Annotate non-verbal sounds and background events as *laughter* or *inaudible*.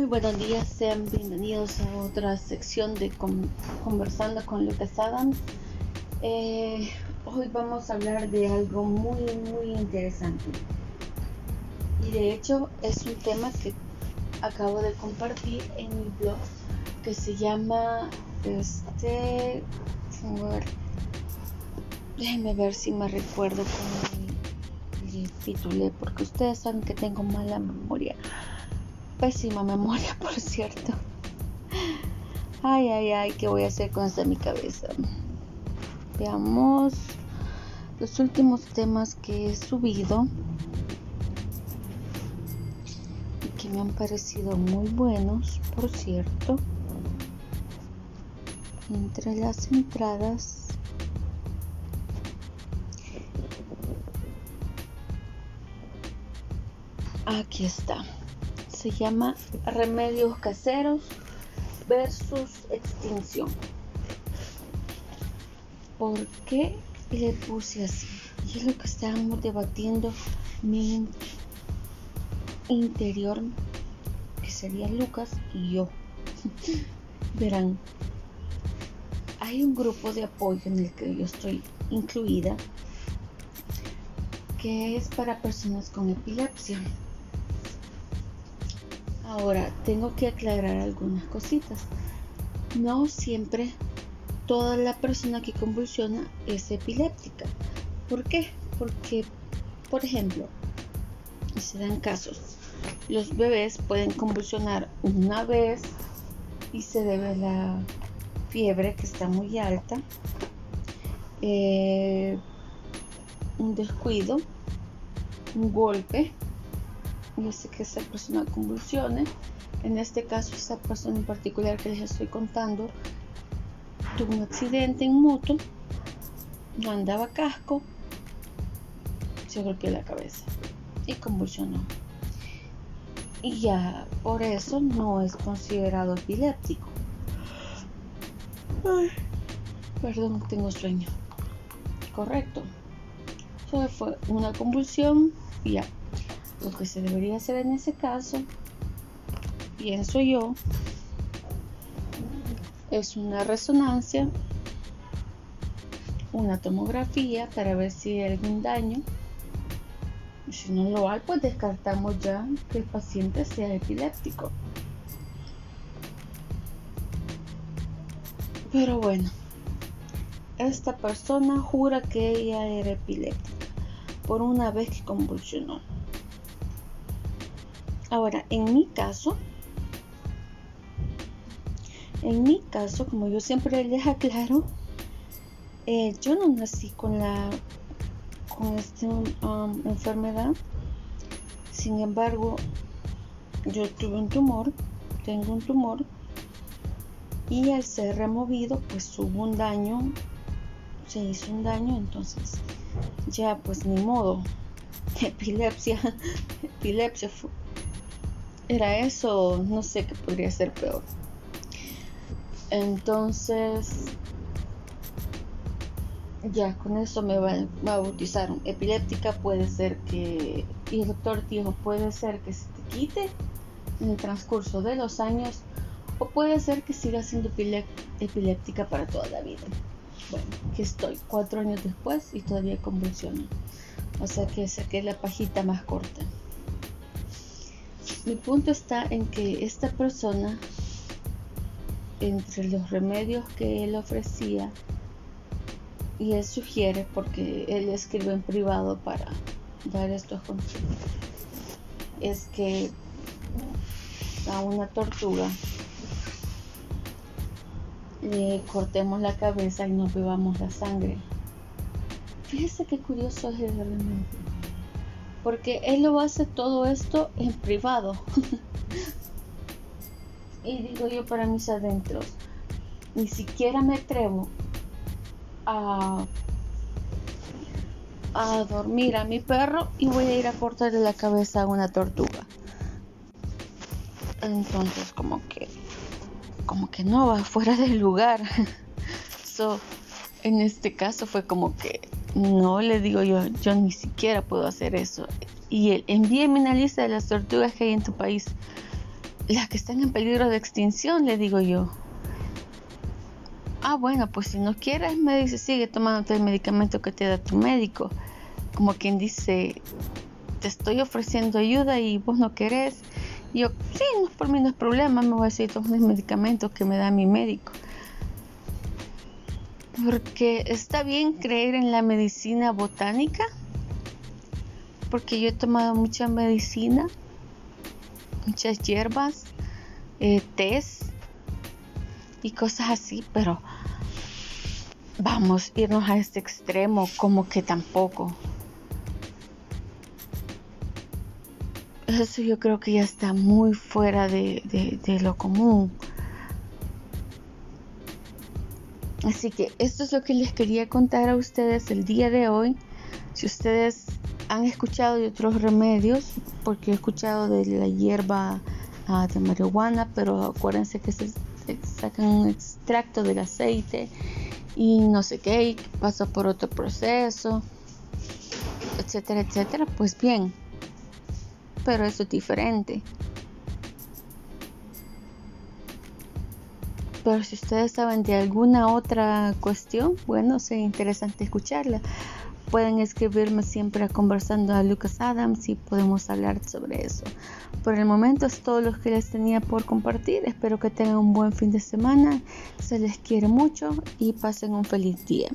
Muy buenos días, sean bienvenidos a otra sección de Conversando con Lucas Adams. Eh, hoy vamos a hablar de algo muy, muy interesante. Y de hecho es un tema que acabo de compartir en mi blog que se llama este déjenme ver si me recuerdo cómo le titulé porque ustedes saben que tengo mala memoria pésima memoria *laughs* por cierto ay ay ay qué voy a hacer con esta mi cabeza veamos los últimos temas que he subido me han parecido muy buenos, por cierto. Entre las entradas aquí está. Se llama Remedios caseros versus extinción. ¿Por qué le puse así? Y es lo que estábamos debatiendo mi interior, que sería Lucas y yo. *laughs* Verán, hay un grupo de apoyo en el que yo estoy incluida, que es para personas con epilepsia. Ahora, tengo que aclarar algunas cositas. No siempre toda la persona que convulsiona es epiléptica. ¿Por qué? Porque, por ejemplo, se dan casos los bebés pueden convulsionar una vez y se debe a la fiebre que está muy alta, eh, un descuido, un golpe, y hace que esa persona convulsione. En este caso, esta persona en particular que les estoy contando tuvo un accidente en moto, no andaba casco, se golpeó la cabeza y convulsionó y ya por eso no es considerado epiléptico. perdón, tengo sueño. Correcto. Solo fue una convulsión y ya. Lo que se debería hacer en ese caso, pienso yo, es una resonancia, una tomografía para ver si hay algún daño si no lo hay, pues descartamos ya que el paciente sea epiléptico. Pero bueno, esta persona jura que ella era epiléptica por una vez que convulsionó. Ahora, en mi caso, en mi caso, como yo siempre les aclaro, eh, yo no nací con la con esta um, enfermedad. Sin embargo, yo tuve un tumor, tengo un tumor y al ser removido pues hubo un daño, se hizo un daño, entonces ya pues ni modo, *laughs* epilepsia, epilepsia era eso, no sé qué podría ser peor. Entonces ya con eso me va, a bautizar epiléptica puede ser que y el doctor dijo puede ser que se te quite en el transcurso de los años o puede ser que siga siendo epiléptica para toda la vida. Bueno que estoy cuatro años después y todavía convulsiona. O sea que saqué la pajita más corta mi punto está en que esta persona entre los remedios que él ofrecía y él sugiere, porque él escribe en privado para dar estos consejos, es que a una tortuga le cortemos la cabeza y no bebamos la sangre. Fíjese qué curioso es el elemento. Porque él lo hace todo esto en privado. *laughs* y digo yo para mis adentros, ni siquiera me atrevo a, dormir a mi perro y voy a ir a cortarle la cabeza a una tortuga. Entonces como que como que no va fuera del lugar. *laughs* So, en este caso fue como que no le digo yo, yo ni siquiera puedo hacer eso. Y él, envíeme una lista de las tortugas que hay en tu país. las que están en peligro de extinción, le digo yo. Ah, bueno, pues si no quieres, me dice, sigue tomándote el medicamento que te da tu médico. Como quien dice, te estoy ofreciendo ayuda y vos no querés. yo, sí, no, por mí no es problema, me voy a seguir tomando el medicamento que me da mi médico. Porque está bien creer en la medicina botánica. Porque yo he tomado mucha medicina, muchas hierbas, eh, y cosas así, pero vamos, irnos a este extremo como que tampoco. Eso yo creo que ya está muy fuera de, lo común. Así que esto es lo que les quería contar a ustedes el día de hoy. Si ustedes han escuchado de otros remedios, porque he escuchado de la hierba ah, de marihuana, pero acuérdense que se sacan un extracto del aceite y no sé qué, pasa por otro proceso, etcétera, etcétera. Pues bien, pero eso es diferente. Pero si ustedes saben de alguna otra cuestión, bueno, sería interesante escucharla. Pueden escribirme siempre conversando a Lucas Adams y podemos hablar sobre eso. Por el momento es todo lo que les tenía por compartir. Espero que tengan un buen fin de semana. Se les quiere mucho y pasen un feliz día.